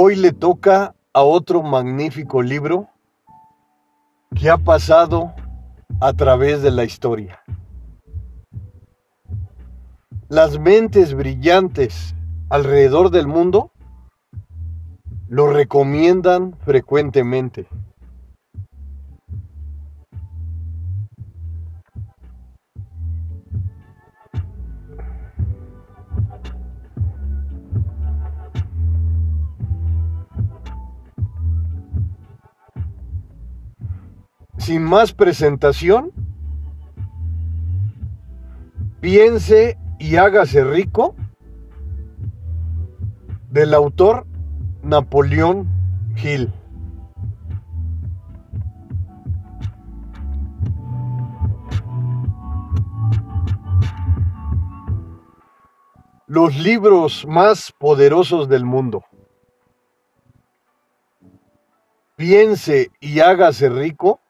Hoy le toca a otro magnífico libro que ha pasado a través de la historia. Las mentes brillantes alrededor del mundo lo recomiendan frecuentemente. Sin más presentación, piense y hágase rico del autor Napoleón Hill. Los libros más poderosos del mundo. Piense y hágase rico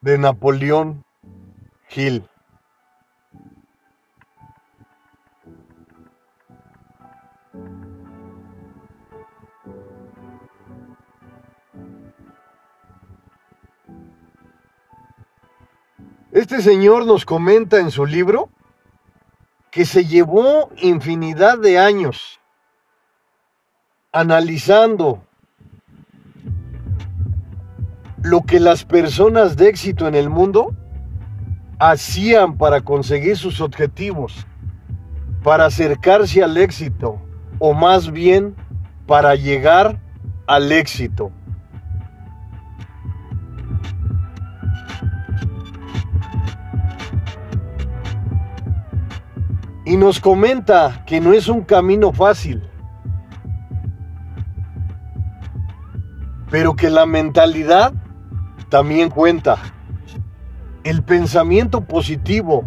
de Napoleón Hill. Este señor nos comenta en su libro que se llevó infinidad de años analizando lo que las personas de éxito en el mundo hacían para conseguir sus objetivos, para acercarse al éxito, o más bien para llegar al éxito. Y nos comenta que no es un camino fácil, pero que la mentalidad también cuenta. El pensamiento positivo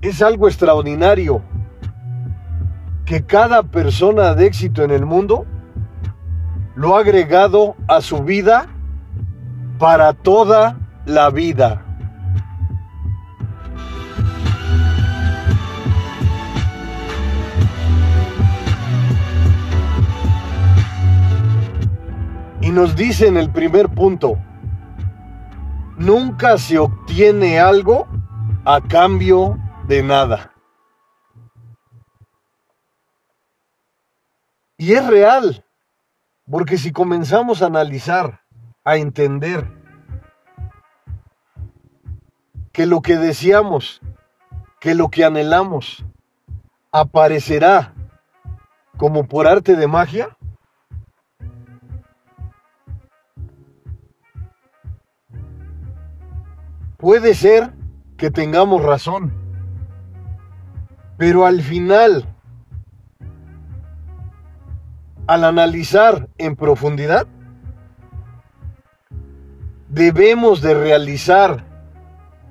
es algo extraordinario que cada persona de éxito en el mundo lo ha agregado a su vida para toda la vida. Y nos dice en el primer punto, Nunca se obtiene algo a cambio de nada. Y es real, porque si comenzamos a analizar, a entender que lo que deseamos, que lo que anhelamos, aparecerá como por arte de magia, Puede ser que tengamos razón, pero al final, al analizar en profundidad, debemos de realizar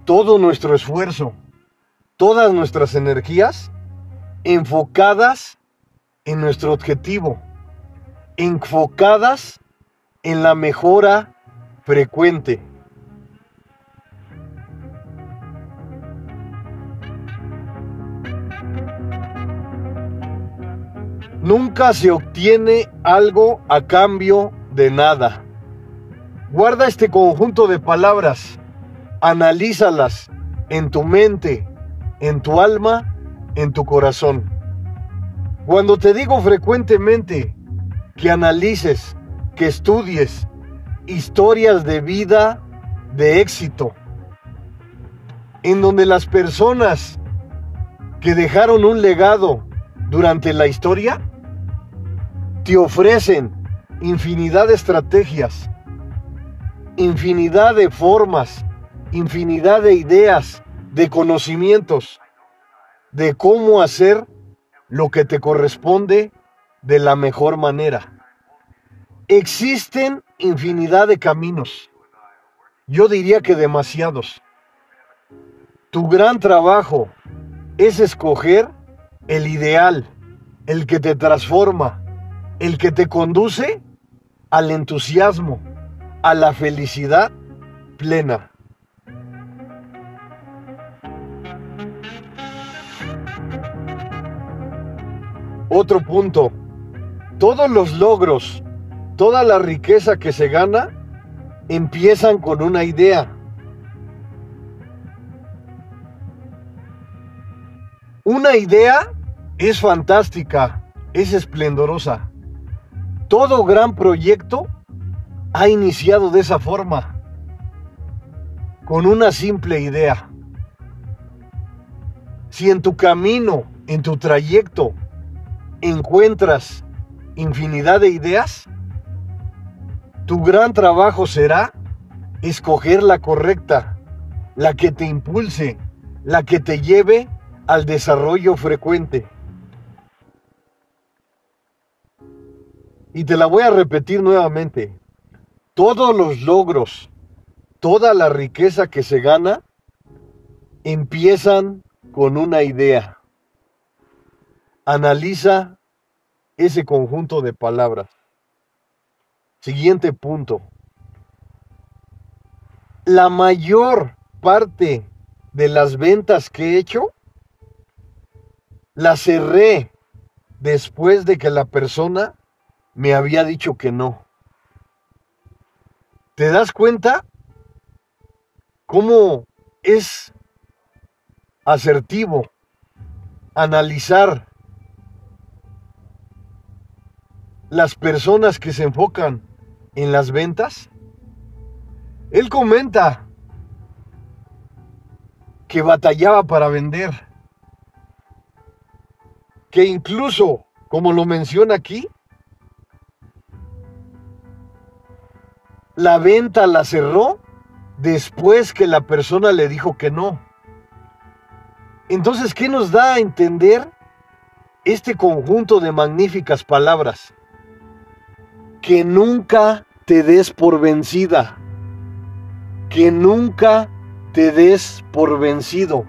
todo nuestro esfuerzo, todas nuestras energías enfocadas en nuestro objetivo, enfocadas en la mejora frecuente. Nunca se obtiene algo a cambio de nada. Guarda este conjunto de palabras, analízalas en tu mente, en tu alma, en tu corazón. Cuando te digo frecuentemente que analices, que estudies historias de vida de éxito, en donde las personas que dejaron un legado durante la historia te ofrecen infinidad de estrategias, infinidad de formas, infinidad de ideas, de conocimientos, de cómo hacer lo que te corresponde de la mejor manera. Existen infinidad de caminos, yo diría que demasiados. Tu gran trabajo es escoger el ideal, el que te transforma, el que te conduce al entusiasmo, a la felicidad plena. Otro punto, Todos los logros, toda la riqueza que se gana, empiezan con una idea. Una idea es fantástica, es esplendorosa. Todo gran proyecto ha iniciado de esa forma, con una simple idea. Si en tu camino, en tu trayecto, encuentras infinidad de ideas, tu gran trabajo será escoger la correcta, la que te impulse, la que te lleve al desarrollo frecuente. Y te la voy a repetir nuevamente. Todos los logros, toda la riqueza que se gana, empiezan con una idea. Analiza ese conjunto de palabras. Siguiente punto. La mayor parte de las ventas que he hecho, las cerré después de que la persona me había dicho que no. ¿Te das cuenta cómo es asertivo analizar las personas que se enfocan en las ventas? Él comenta que batallaba para vender, que incluso, como lo menciona aquí, la venta la cerró después que la persona le dijo que no. Entonces, ¿qué nos da a entender este conjunto de magníficas palabras? Que nunca te des por vencida, que nunca te des por vencido.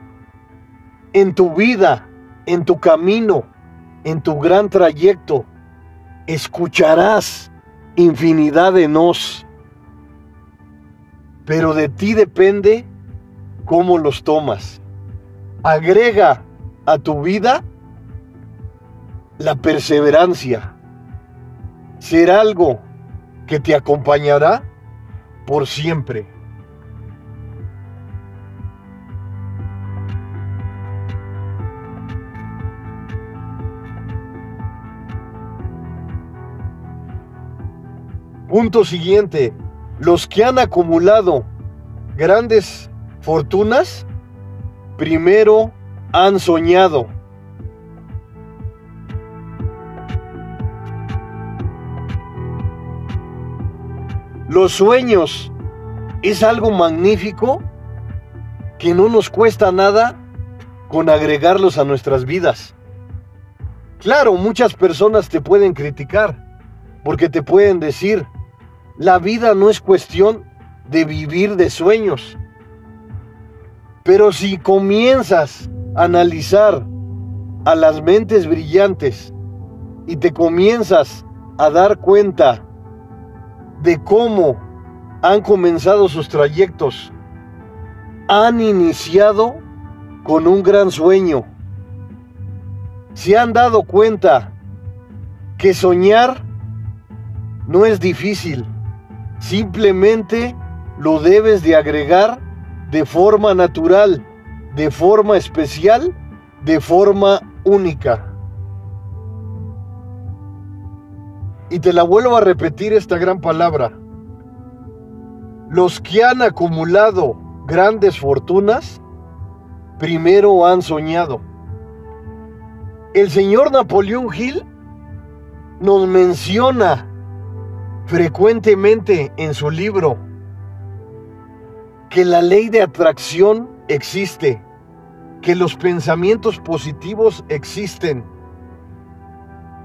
En tu vida, en tu camino, en tu gran trayecto, escucharás infinidad de nos pero de ti depende cómo los tomas. Agrega a tu vida la perseverancia. Será algo que te acompañará por siempre. Punto siguiente los que han acumulado grandes fortunas, primero han soñado. Los sueños es algo magnífico que no nos cuesta nada con agregarlos a nuestras vidas. Claro, muchas personas te pueden criticar porque te pueden decir, la vida no es cuestión de vivir de sueños. Pero si comienzas a analizar a las mentes brillantes y te comienzas a dar cuenta de cómo han comenzado sus trayectos, han iniciado con un gran sueño. Se han dado cuenta que soñar no es difícil Simplemente lo debes de agregar de forma natural, de forma especial, de forma única. Y te la vuelvo a repetir esta gran palabra. Los que han acumulado grandes fortunas, primero han soñado. El señor Napoleón Hill nos menciona frecuentemente en su libro que la ley de atracción existe, que los pensamientos positivos existen,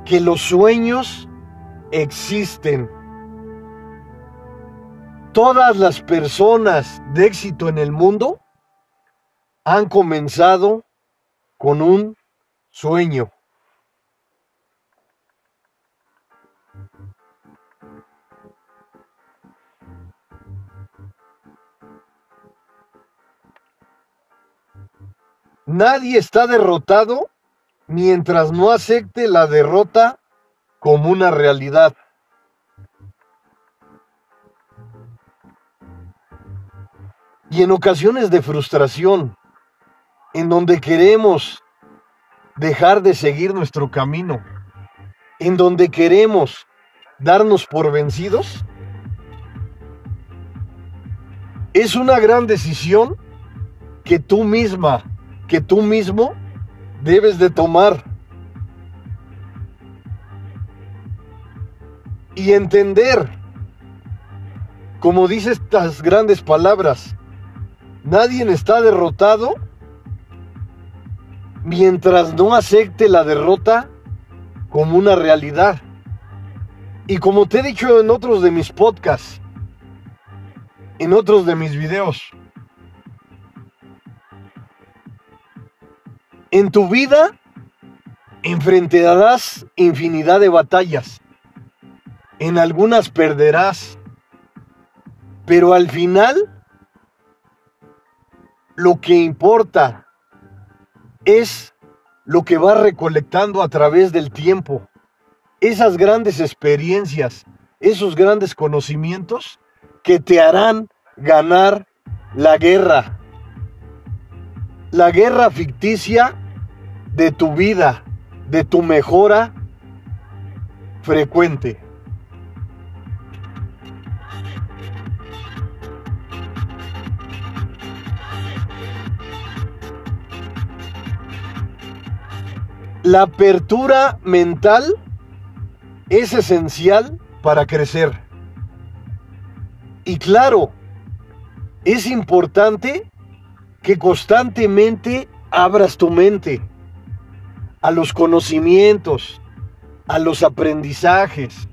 que los sueños existen. Todas las personas de éxito en el mundo han comenzado con un sueño. Nadie está derrotado mientras no acepte la derrota como una realidad. Y en ocasiones de frustración, en donde queremos dejar de seguir nuestro camino, en donde queremos darnos por vencidos, es una gran decisión que tú misma, que tú mismo debes de tomar. Y entender, como dice estas grandes palabras, nadie está derrotado mientras no acepte la derrota como una realidad. Y como te he dicho en otros de mis podcasts, en otros de mis videos, en tu vida enfrentarás infinidad de batallas. En algunas perderás, pero al final lo que importa es lo que vas recolectando a través del tiempo. Esas grandes experiencias, esos grandes conocimientos que te harán ganar la guerra. La guerra ficticia de tu vida, de tu mejora frecuente. La apertura mental es esencial para crecer. Y claro, es importante que constantemente abras tu mente a los conocimientos, a los aprendizajes,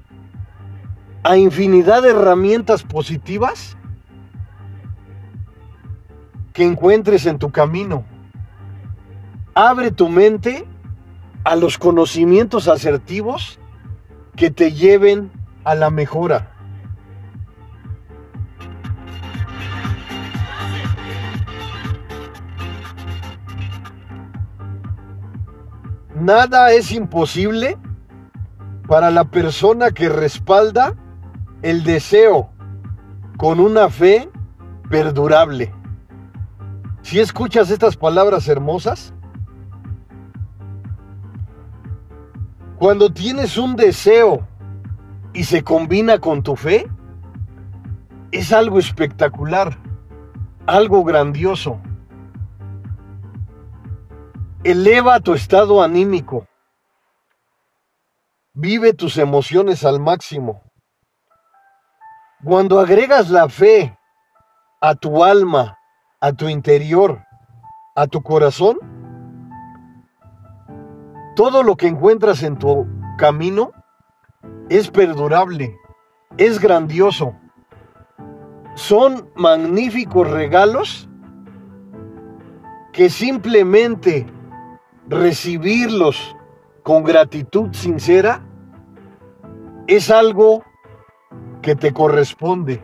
a infinidad de herramientas positivas que encuentres en tu camino. Abre tu mente a los conocimientos asertivos que te lleven a la mejora. Nada es imposible para la persona que respalda el deseo con una fe perdurable. Si escuchas estas palabras hermosas, Cuando tienes un deseo y se combina con tu fe, es algo espectacular, algo grandioso. Eleva tu estado anímico. Vive tus emociones al máximo. Cuando agregas la fe a tu alma, a tu interior, a tu corazón, todo lo que encuentras en tu camino es perdurable, es grandioso. Son magníficos regalos que simplemente recibirlos con gratitud sincera es algo que te corresponde,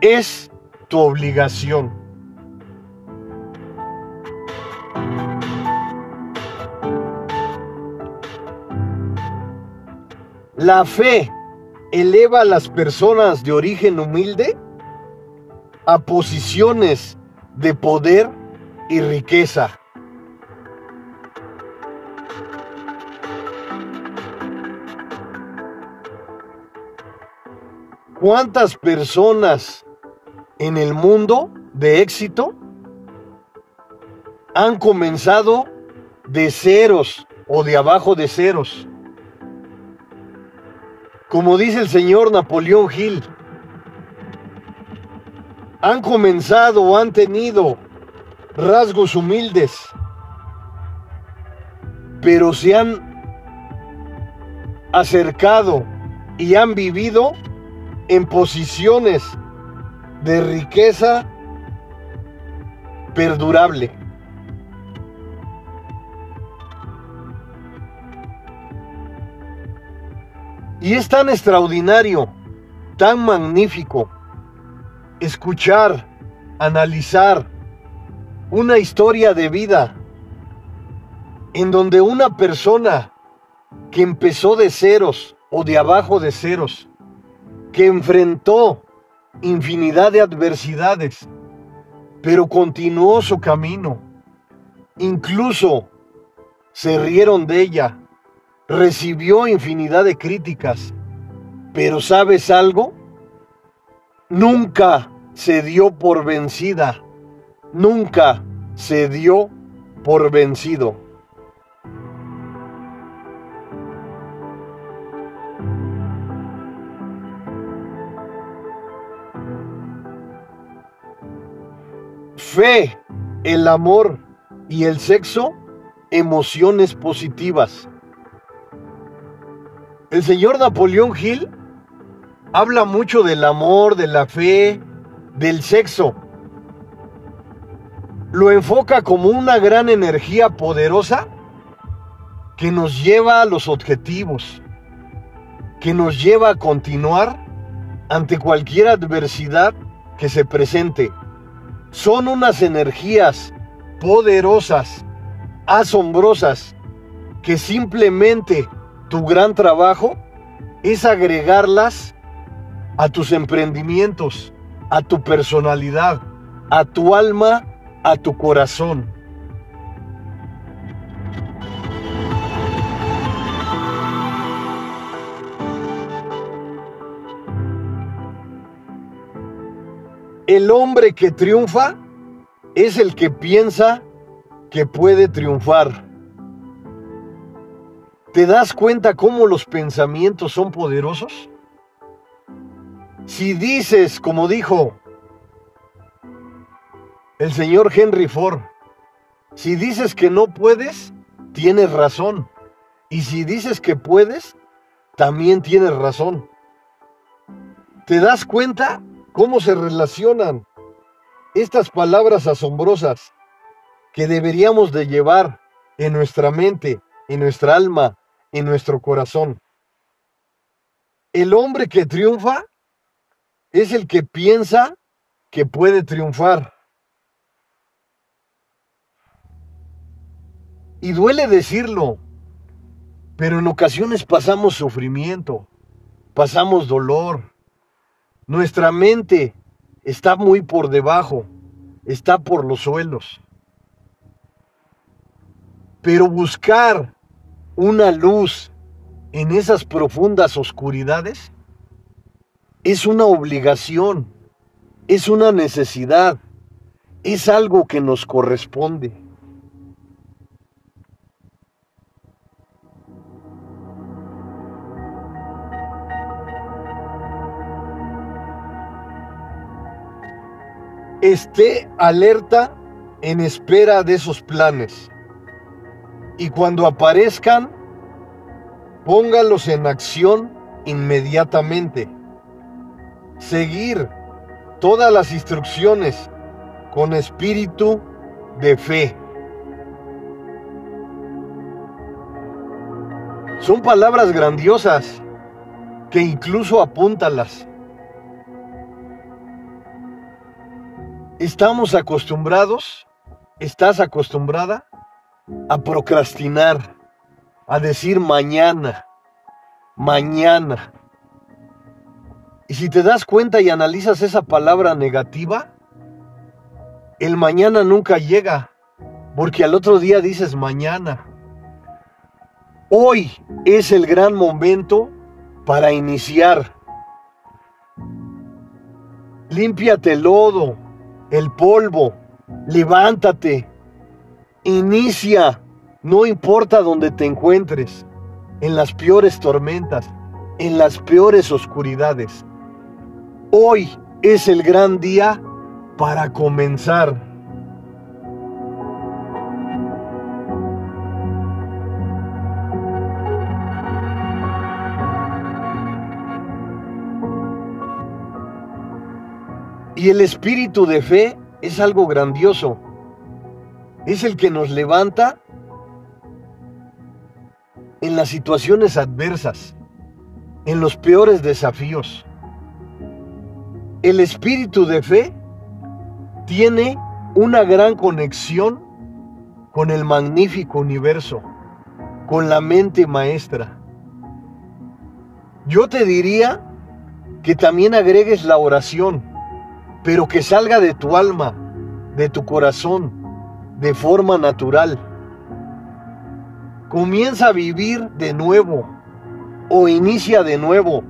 es tu obligación. La fe eleva a las personas de origen humilde a posiciones de poder y riqueza. ¿Cuántas personas en el mundo de éxito han comenzado de ceros o de abajo de ceros? como dice el señor Napoleón Hill, han comenzado o han tenido rasgos humildes, pero se han acercado y han vivido en posiciones de riqueza perdurable. Y es tan extraordinario, tan magnífico escuchar, analizar una historia de vida en donde una persona que empezó de ceros o de abajo de ceros, que enfrentó infinidad de adversidades, pero continuó su camino. Incluso se rieron de ella, recibió infinidad de críticas, pero ¿sabes algo? Nunca se dio por vencida, nunca se dio por vencido. Fe, el amor y el sexo, emociones positivas. El señor Napoleón Hill habla mucho del amor, de la fe, del sexo. Lo enfoca como una gran energía poderosa que nos lleva a los objetivos, que nos lleva a continuar ante cualquier adversidad que se presente. Son unas energías poderosas, asombrosas, que simplemente tu gran trabajo es agregarlas a tus emprendimientos, a tu personalidad, a tu alma, a tu corazón. El hombre que triunfa es el que piensa que puede triunfar. ¿Te das cuenta cómo los pensamientos son poderosos? Si dices, como dijo el señor Henry Ford, si dices que no puedes, tienes razón. Y si dices que puedes, también tienes razón. ¿Te das cuenta cómo se relacionan estas palabras asombrosas que deberíamos de llevar en nuestra mente, en nuestra alma, en nuestro corazón? El hombre que triunfa es el que piensa que puede triunfar. Y duele decirlo, pero en ocasiones pasamos sufrimiento, pasamos dolor. Nuestra mente está muy por debajo, está por los suelos. Pero buscar una luz en esas profundas oscuridades es una obligación, es una necesidad, es algo que nos corresponde. Esté alerta en espera de esos planes. Y cuando aparezcan, póngalos en acción inmediatamente seguir todas las instrucciones con espíritu de fe. Son palabras grandiosas que incluso apúntalas. Estamos acostumbrados, estás acostumbrada a procrastinar, a decir mañana, mañana. Y si te das cuenta y analizas esa palabra negativa, el mañana nunca llega, porque al otro día dices mañana. Hoy es el gran momento para iniciar. Límpiate el lodo, el polvo, levántate, inicia, no importa donde te encuentres, en las peores tormentas, en las peores oscuridades. Hoy es el gran día para comenzar. Y el espíritu de fe es algo grandioso. Es el que nos levanta en las situaciones adversas, en los peores desafíos. El espíritu de fe tiene una gran conexión con el magnífico universo. con la mente maestra. Yo te diría que también agregues la oración, pero que salga de tu alma, de tu corazón, de forma natural. Comienza a vivir de nuevo o inicia de nuevo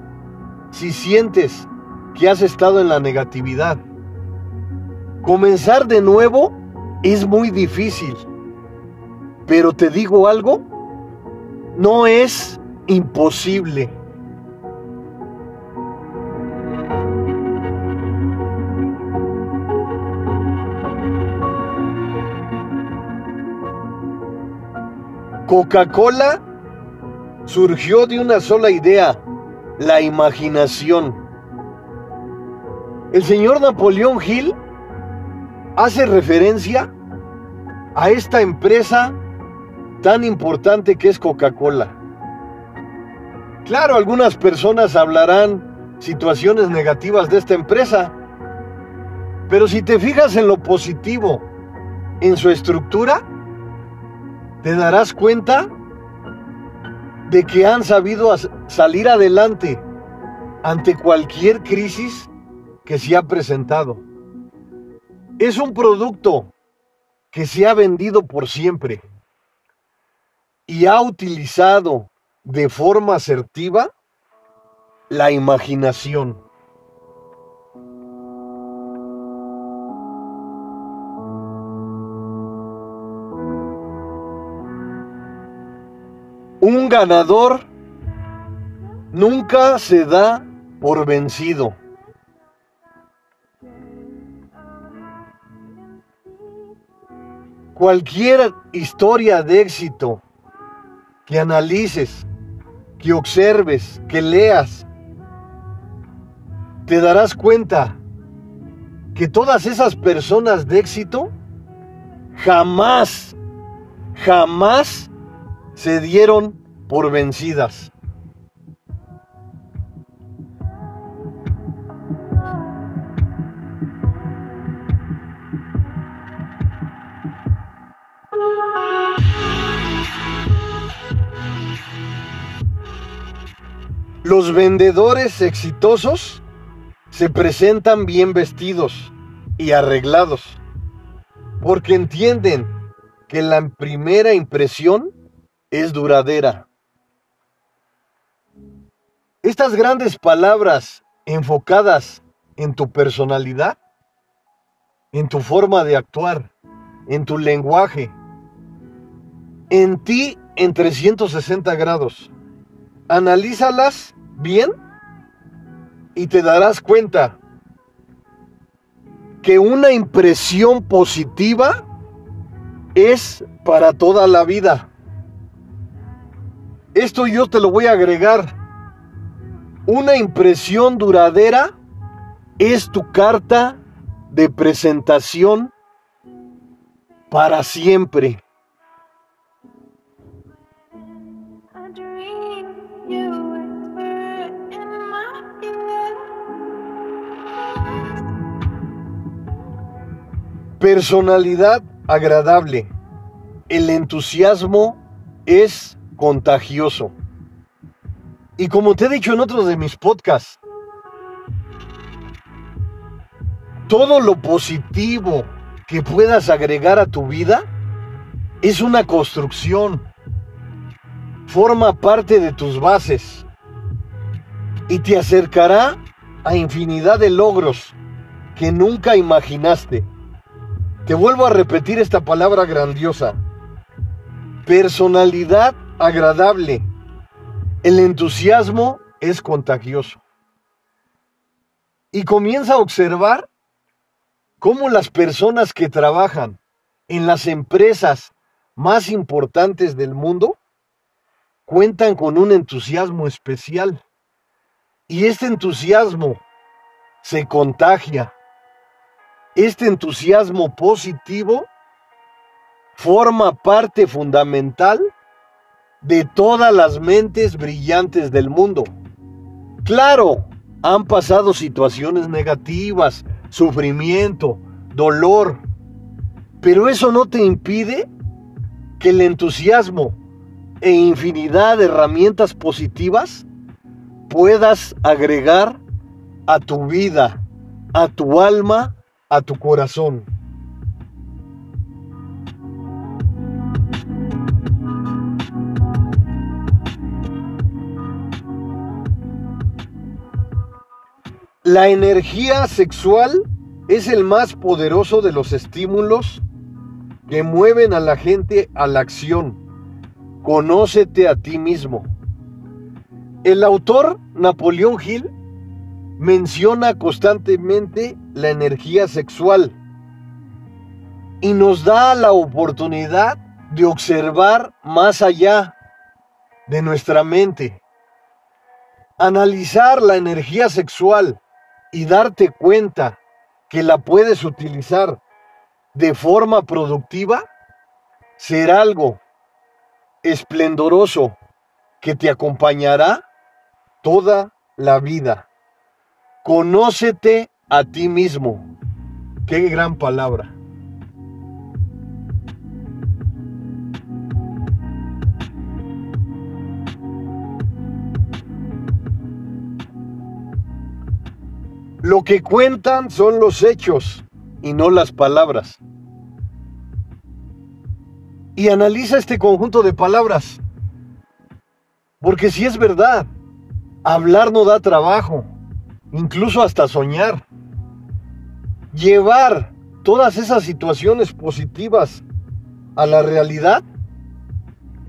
si sientes que has estado en la negatividad. Comenzar de nuevo es muy difícil, pero te digo algo, no es imposible. Coca-Cola surgió de una sola idea, la imaginación. El señor Napoleón Hill hace referencia a esta empresa tan importante que es Coca-Cola. Claro, algunas personas hablarán situaciones negativas de esta empresa, pero si te fijas en lo positivo, en su estructura, te darás cuenta de que han sabido salir adelante ante cualquier crisis que se ha presentado. Es un producto que se ha vendido por siempre y ha utilizado de forma asertiva la imaginación. Un ganador nunca se da por vencido. Cualquier historia de éxito que analices, que observes, que leas, te darás cuenta que todas esas personas de éxito jamás, jamás se dieron por vencidas. Los vendedores exitosos se presentan bien vestidos y arreglados porque entienden que la primera impresión es duradera. Estas grandes palabras enfocadas en tu personalidad, en tu forma de actuar, en tu lenguaje, en ti en 360 grados. Analízalas bien y te darás cuenta que una impresión positiva es para toda la vida. Esto yo te lo voy a agregar. Una impresión duradera es tu carta de presentación para siempre. Personalidad agradable. El entusiasmo es contagioso. Y como te he dicho en otros de mis podcasts, todo lo positivo que puedas agregar a tu vida es una construcción. Forma parte de tus bases y te acercará a infinidad de logros que nunca imaginaste. Te vuelvo a repetir esta palabra grandiosa. Personalidad agradable. El entusiasmo es contagioso. Y comienza a observar cómo las personas que trabajan en las empresas más importantes del mundo cuentan con un entusiasmo especial. Y este entusiasmo se contagia. Este entusiasmo positivo forma parte fundamental de todas las mentes brillantes del mundo. Claro, han pasado situaciones negativas, sufrimiento, dolor, pero eso no te impide que el entusiasmo, e infinidad de herramientas positivas puedas agregar a tu vida, a tu alma, a tu corazón. La energía sexual es el más poderoso de los estímulos que mueven a la gente a la acción. Conócete a ti mismo. El autor Napoleón Hill menciona constantemente la energía sexual y nos da la oportunidad de observar más allá de nuestra mente. Analizar la energía sexual y darte cuenta que la puedes utilizar de forma productiva, será algo esplendoroso que te acompañará toda la vida. Conócete a ti mismo. Qué gran palabra. Lo que cuentan son los hechos y no las palabras. Y analiza este conjunto de palabras. Porque si es verdad, hablar no da trabajo, incluso hasta soñar. Llevar todas esas situaciones positivas a la realidad,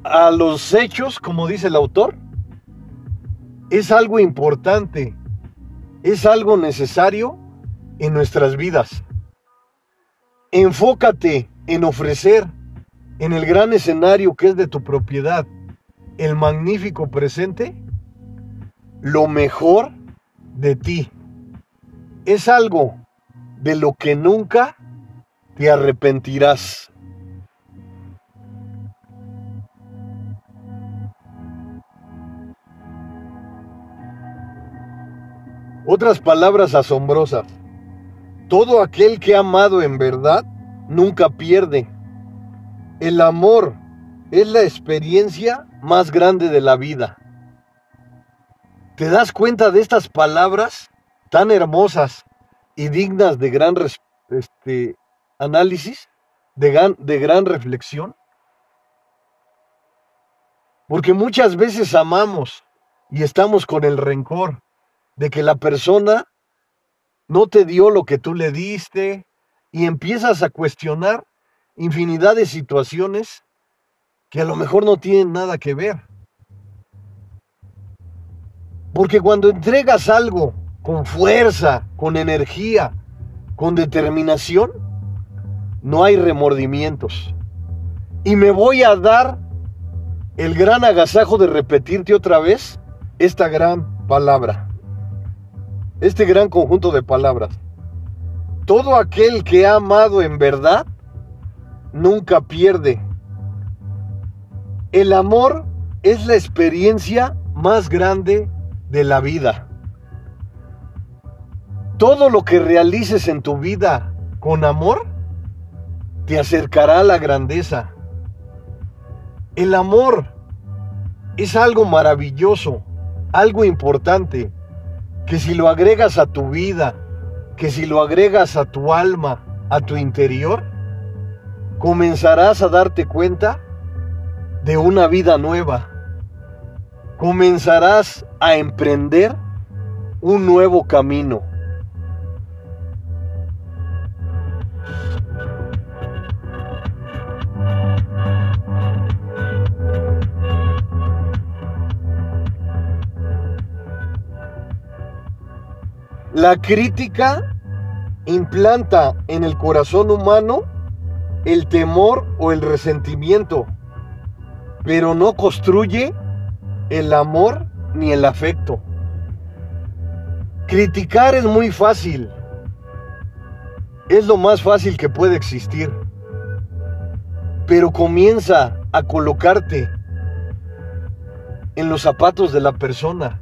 a los hechos, como dice el autor, es algo importante es algo necesario en nuestras vidas. Enfócate en ofrecer en el gran escenario que es de tu propiedad, el magnífico presente, lo mejor de ti. Es algo de lo que nunca te arrepentirás. Otras palabras asombrosas. Todo aquel que ha amado en verdad nunca pierde. El amor es la experiencia más grande de la vida. ¿Te das cuenta de estas palabras tan hermosas y dignas de gran este, análisis, de gran, de gran reflexión? Porque muchas veces amamos y estamos con el rencor de que la persona no te dio lo que tú le diste y empiezas a cuestionar infinidad de situaciones que a lo mejor no tienen nada que ver. Porque cuando entregas algo con fuerza, con energía, con determinación, no hay remordimientos. Y me voy a dar el gran agasajo de repetirte otra vez esta gran palabra este gran conjunto de palabras. Todo aquel que ha amado en verdad nunca pierde. El amor es la experiencia más grande de la vida. Todo lo que realices en tu vida con amor te acercará a la grandeza. El amor es algo maravilloso, algo importante que si lo agregas a tu vida, que si lo agregas a tu alma, a tu interior, comenzarás a darte cuenta de una vida nueva. Comenzarás a emprender un nuevo camino. La crítica implanta en el corazón humano el temor o el resentimiento, pero no construye el amor ni el afecto. Criticar es muy fácil, es lo más fácil que puede existir, pero comienza a colocarte en los zapatos de la persona,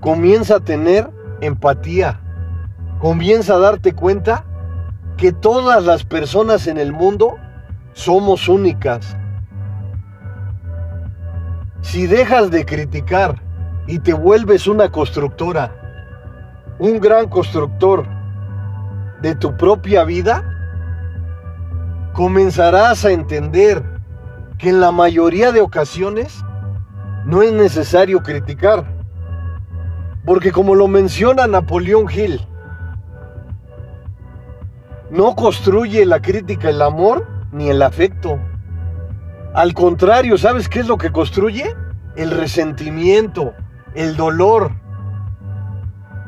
comienza a tener empatía, comienza a darte cuenta que todas las personas en el mundo somos únicas. Si dejas de criticar y te vuelves una constructora, un gran constructor de tu propia vida, comenzarás a entender que en la mayoría de ocasiones no es necesario criticar. Porque como lo menciona Napoleón Hill, no construye la crítica el amor ni el afecto. Al contrario, ¿sabes qué es lo que construye? El resentimiento, el dolor.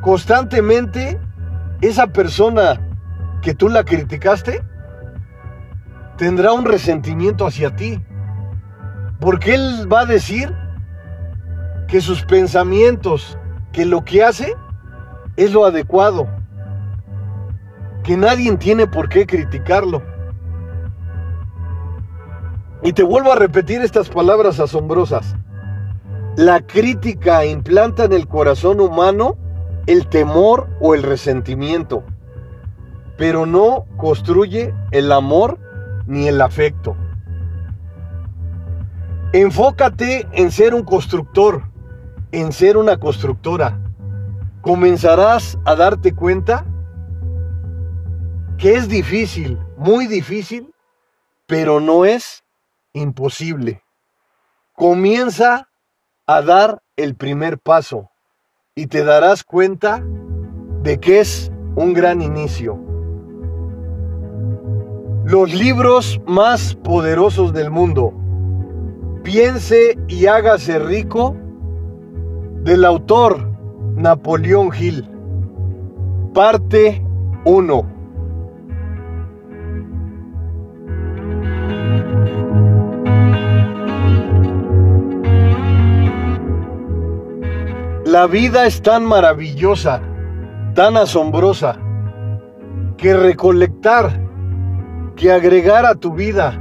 Constantemente, esa persona que tú la criticaste tendrá un resentimiento hacia ti. Porque él va a decir que sus pensamientos, que lo que hace es lo adecuado. Que nadie tiene por qué criticarlo. Y te vuelvo a repetir estas palabras asombrosas. La crítica implanta en el corazón humano el temor o el resentimiento, pero no construye el amor ni el afecto. Enfócate en ser un constructor, en ser una constructora. Comenzarás a darte cuenta que es difícil, muy difícil, pero no es imposible. Comienza a dar el primer paso y te darás cuenta de que es un gran inicio. Los libros más poderosos del mundo. Piense y hágase rico del autor Napoleón Hill. Parte 1. La vida es tan maravillosa, tan asombrosa, que recolectar, que agregar a tu vida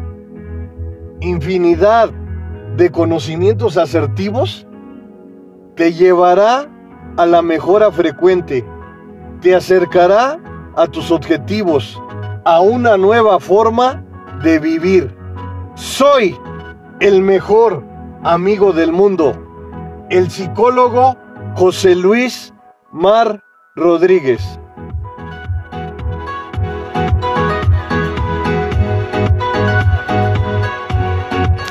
infinidad de conocimientos asertivos, te llevará a la mejora frecuente, te acercará a tus objetivos, a una nueva forma de vivir. Soy el mejor amigo del mundo, el psicólogo José Luis Mar Rodríguez.